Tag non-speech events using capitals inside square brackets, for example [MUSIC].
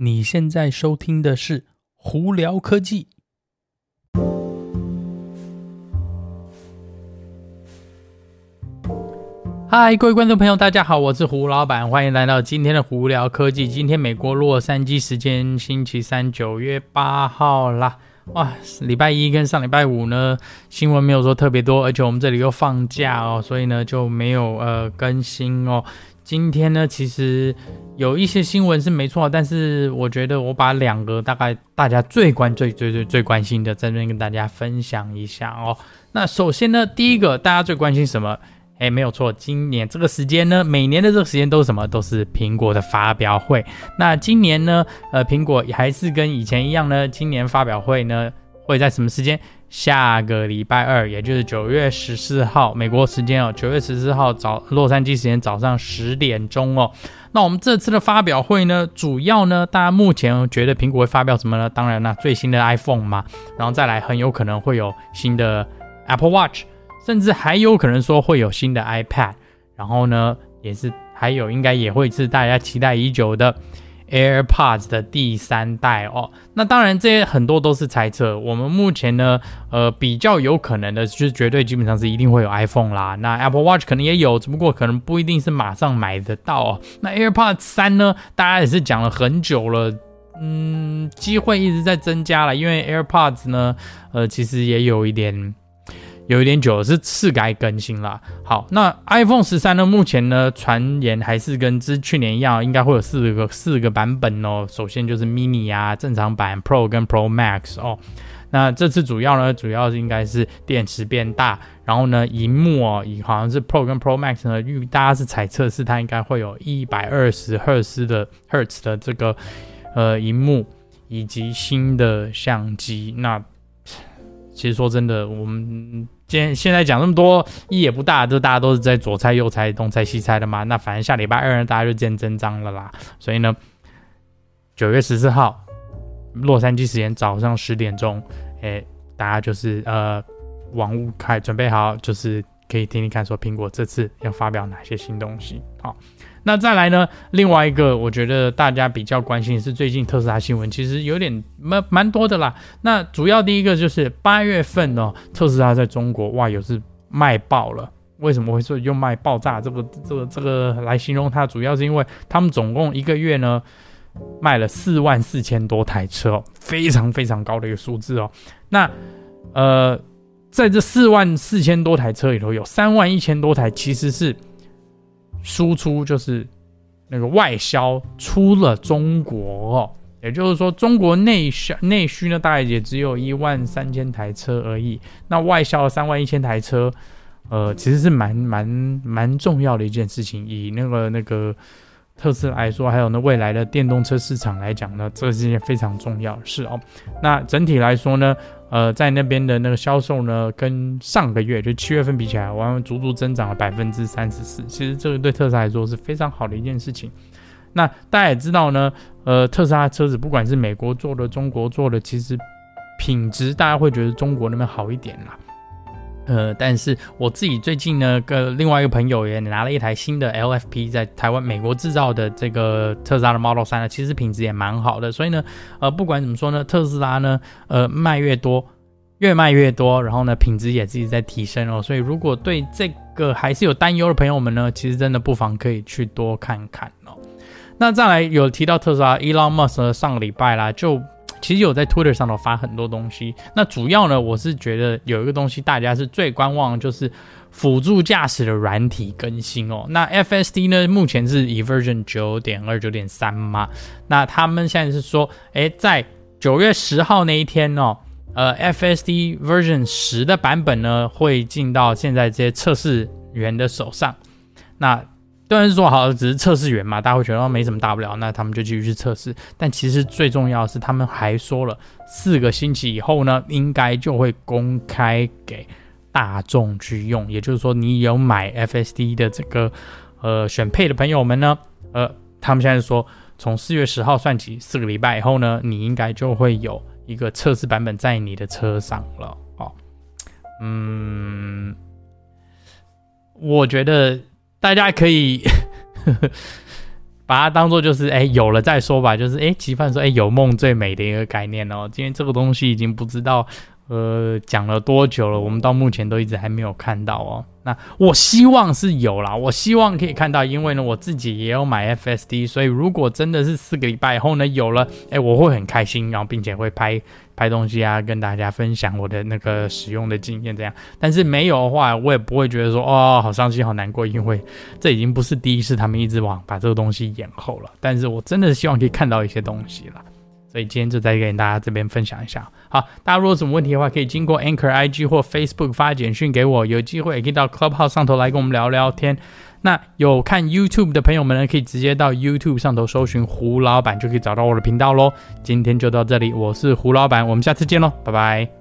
你现在收听的是胡聊科技。嗨，各位观众朋友，大家好，我是胡老板，欢迎来到今天的胡聊科技。今天美国洛杉矶时间星期三，九月八号啦。哇，礼拜一跟上礼拜五呢，新闻没有说特别多，而且我们这里又放假哦，所以呢就没有呃更新哦。今天呢，其实有一些新闻是没错，但是我觉得我把两个大概大家最关最最最最关心的，在这边跟大家分享一下哦。那首先呢，第一个大家最关心什么？诶，没有错，今年这个时间呢，每年的这个时间都是什么？都是苹果的发表会。那今年呢，呃，苹果还是跟以前一样呢，今年发表会呢会在什么时间？下个礼拜二，也就是九月十四号，美国时间哦，九月十四号早洛杉矶时间早上十点钟哦。那我们这次的发表会呢，主要呢，大家目前觉得苹果会发表什么呢？当然啦，最新的 iPhone 嘛，然后再来很有可能会有新的 Apple Watch，甚至还有可能说会有新的 iPad，然后呢，也是还有应该也会是大家期待已久的。AirPods 的第三代哦，那当然这些很多都是猜测。我们目前呢，呃，比较有可能的就是绝对基本上是一定会有 iPhone 啦。那 Apple Watch 可能也有，只不过可能不一定是马上买得到哦。那 AirPods 三呢，大家也是讲了很久了，嗯，机会一直在增加了，因为 AirPods 呢，呃，其实也有一点。有一点久了，是是该更新了。好，那 iPhone 十三呢？目前呢，传言还是跟之去年一样，应该会有四个四个版本哦。首先就是 mini 啊，正常版 Pro 跟 Pro Max 哦。那这次主要呢，主要是应该是电池变大，然后呢，荧幕哦，以好像是 Pro 跟 Pro Max 呢，预大家是猜测是它应该会有一百二十赫兹的赫兹的这个呃荧幕，以及新的相机。那其实说真的，我们。今天现在讲那么多意义也不大，就大家都是在左猜右猜、东猜西猜的嘛。那反正下礼拜二呢，大家就见真章了啦。所以呢，九月十四号，洛杉矶时间早上十点钟，哎，大家就是呃，往屋开准备好，就是可以听听看，说苹果这次要发表哪些新东西。好。那再来呢？另外一个，我觉得大家比较关心的是最近特斯拉新闻，其实有点蛮蛮多的啦。那主要第一个就是八月份哦，特斯拉在中国哇，有是卖爆了。为什么会说用卖爆炸这个这个这个来形容它？主要是因为他们总共一个月呢卖了四万四千多台车哦，非常非常高的一个数字哦。那呃，在这四万四千多台车里头，有三万一千多台其实是。输出就是那个外销出了中国哦，也就是说中国内销内需呢，大概也只有一万三千台车而已。那外销的三万一千台车，呃，其实是蛮蛮蛮重要的一件事情。以那个那个特斯拉来说，还有呢未来的电动车市场来讲呢，这是一件非常重要的事哦。那整体来说呢，呃，在那边的那个销售呢，跟上个月就七月份比起来，完完足足增长了百分之三十四。其实这个对特斯拉来说是非常好的一件事情。那大家也知道呢，呃，特斯拉车子不管是美国做的、中国做的，其实品质大家会觉得中国那边好一点啦。呃，但是我自己最近呢，跟另外一个朋友也拿了一台新的 LFP，在台湾美国制造的这个特斯拉的 Model 3呢，其实品质也蛮好的。所以呢，呃，不管怎么说呢，特斯拉呢，呃，卖越多，越卖越多，然后呢，品质也自己在提升哦。所以如果对这个还是有担忧的朋友们呢，其实真的不妨可以去多看看哦。那再来有提到特斯拉，Elon Musk，上个礼拜啦就。其实有在 Twitter 上头发很多东西，那主要呢，我是觉得有一个东西大家是最观望，就是辅助驾驶的软体更新哦。那 FSD 呢，目前是以 version 九点二、九点三嘛，那他们现在是说，诶，在九月十号那一天哦，呃，FSD version 十的版本呢，会进到现在这些测试员的手上，那。当然是说好，只是测试员嘛，大家会觉得没什么大不了，那他们就继续去测试。但其实最重要的是，他们还说了，四个星期以后呢，应该就会公开给大众去用。也就是说，你有买 FSD 的这个呃选配的朋友们呢，呃，他们现在说，从四月十号算起，四个礼拜以后呢，你应该就会有一个测试版本在你的车上了。哦，嗯，我觉得。大家可以 [LAUGHS] 把它当做就是哎有了再说吧，就是哎期盼说哎有梦最美的一个概念哦。今天这个东西已经不知道呃讲了多久了，我们到目前都一直还没有看到哦。那我希望是有啦，我希望可以看到，因为呢我自己也有买 FSD，所以如果真的是四个礼拜以后呢有了，哎我会很开心，然后并且会拍。拍东西啊，跟大家分享我的那个使用的经验，这样。但是没有的话，我也不会觉得说哦，好伤心，好难过，因为这已经不是第一次他们一直往把这个东西延后了。但是我真的是希望可以看到一些东西了，所以今天就再给大家这边分享一下。好，大家如果有什么问题的话，可以经过 Anchor IG 或 Facebook 发简讯给我，有机会也可以到 Clubhouse 上头来跟我们聊聊天。那有看 YouTube 的朋友们呢，可以直接到 YouTube 上头搜寻胡老板，就可以找到我的频道喽。今天就到这里，我是胡老板，我们下次见喽，拜拜。